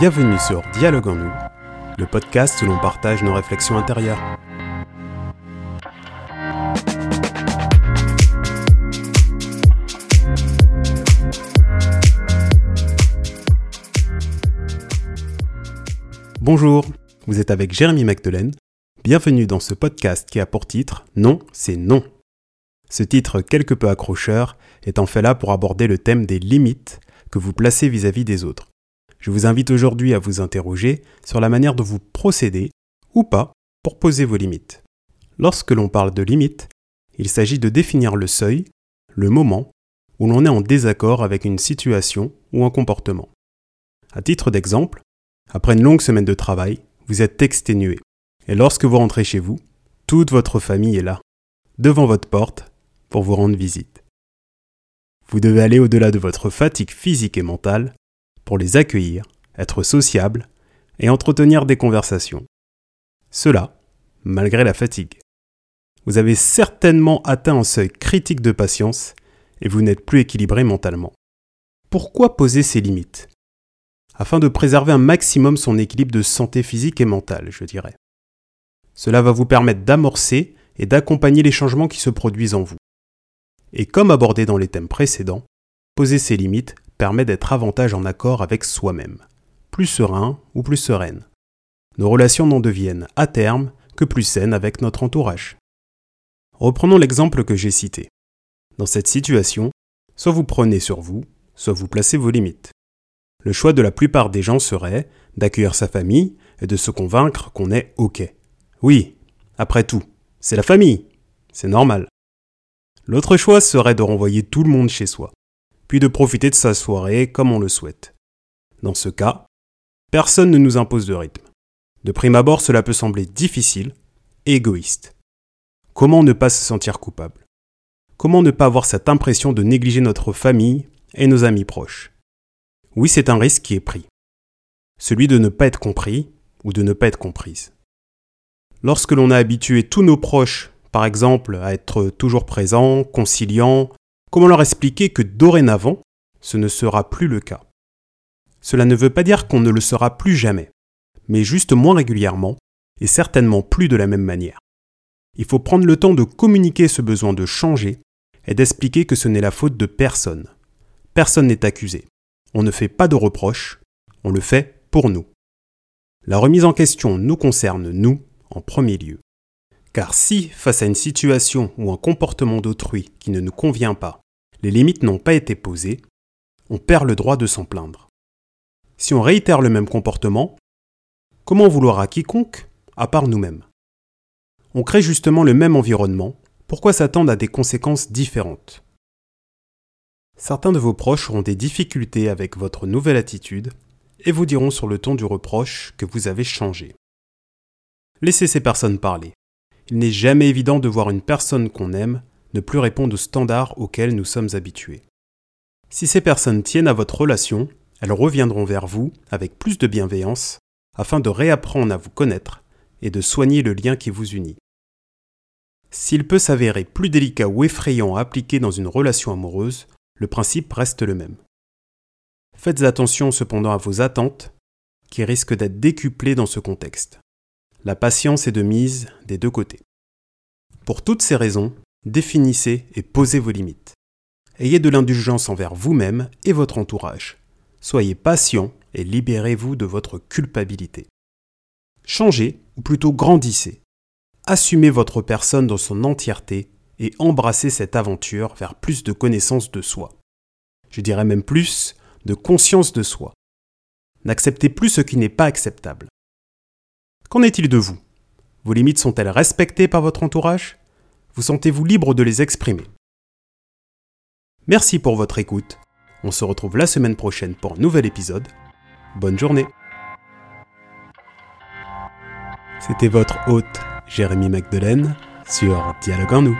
Bienvenue sur Dialogue en nous, le podcast où l'on partage nos réflexions intérieures. Bonjour, vous êtes avec Jérémy Magdelaine. Bienvenue dans ce podcast qui a pour titre Non, c'est non. Ce titre quelque peu accrocheur est en fait là pour aborder le thème des limites que vous placez vis-à-vis des autres. Je vous invite aujourd'hui à vous interroger sur la manière dont vous procédez, ou pas, pour poser vos limites. Lorsque l'on parle de limites, il s'agit de définir le seuil, le moment, où l'on est en désaccord avec une situation ou un comportement. À titre d'exemple, après une longue semaine de travail, vous êtes exténué. Et lorsque vous rentrez chez vous, toute votre famille est là, devant votre porte, pour vous rendre visite. Vous devez aller au-delà de votre fatigue physique et mentale pour les accueillir, être sociable et entretenir des conversations. Cela, malgré la fatigue. Vous avez certainement atteint un seuil critique de patience et vous n'êtes plus équilibré mentalement. Pourquoi poser ces limites? Afin de préserver un maximum son équilibre de santé physique et mentale, je dirais. Cela va vous permettre d'amorcer et d'accompagner les changements qui se produisent en vous. Et comme abordé dans les thèmes précédents, poser ces limites permet d'être avantage en accord avec soi-même, plus serein ou plus sereine. Nos relations n'en deviennent, à terme, que plus saines avec notre entourage. Reprenons l'exemple que j'ai cité. Dans cette situation, soit vous prenez sur vous, soit vous placez vos limites. Le choix de la plupart des gens serait d'accueillir sa famille et de se convaincre qu'on est OK. Oui, après tout, c'est la famille, c'est normal. L'autre choix serait de renvoyer tout le monde chez soi, puis de profiter de sa soirée comme on le souhaite. Dans ce cas, personne ne nous impose de rythme. De prime abord, cela peut sembler difficile égoïste. Comment ne pas se sentir coupable? Comment ne pas avoir cette impression de négliger notre famille et nos amis proches? Oui, c'est un risque qui est pris. Celui de ne pas être compris ou de ne pas être comprise. Lorsque l'on a habitué tous nos proches par exemple à être toujours présent, conciliant, comment leur expliquer que dorénavant, ce ne sera plus le cas Cela ne veut pas dire qu'on ne le sera plus jamais, mais juste moins régulièrement, et certainement plus de la même manière. Il faut prendre le temps de communiquer ce besoin de changer et d'expliquer que ce n'est la faute de personne. Personne n'est accusé. On ne fait pas de reproches, on le fait pour nous. La remise en question nous concerne, nous, en premier lieu. Car si, face à une situation ou un comportement d'autrui qui ne nous convient pas, les limites n'ont pas été posées, on perd le droit de s'en plaindre. Si on réitère le même comportement, comment vouloir à quiconque, à part nous-mêmes? On crée justement le même environnement, pourquoi s'attendre à des conséquences différentes? Certains de vos proches auront des difficultés avec votre nouvelle attitude et vous diront sur le ton du reproche que vous avez changé. Laissez ces personnes parler. Il n'est jamais évident de voir une personne qu'on aime ne plus répondre aux standards auxquels nous sommes habitués. Si ces personnes tiennent à votre relation, elles reviendront vers vous avec plus de bienveillance afin de réapprendre à vous connaître et de soigner le lien qui vous unit. S'il peut s'avérer plus délicat ou effrayant à appliquer dans une relation amoureuse, le principe reste le même. Faites attention cependant à vos attentes, qui risquent d'être décuplées dans ce contexte. La patience est de mise des deux côtés. Pour toutes ces raisons, définissez et posez vos limites. Ayez de l'indulgence envers vous-même et votre entourage. Soyez patient et libérez-vous de votre culpabilité. Changez, ou plutôt grandissez. Assumez votre personne dans son entièreté et embrassez cette aventure vers plus de connaissance de soi. Je dirais même plus de conscience de soi. N'acceptez plus ce qui n'est pas acceptable. Qu'en est-il de vous? Vos limites sont-elles respectées par votre entourage? Vous sentez-vous libre de les exprimer Merci pour votre écoute. On se retrouve la semaine prochaine pour un nouvel épisode. Bonne journée C'était votre hôte Jérémy Magdelaine sur Dialogue en nous.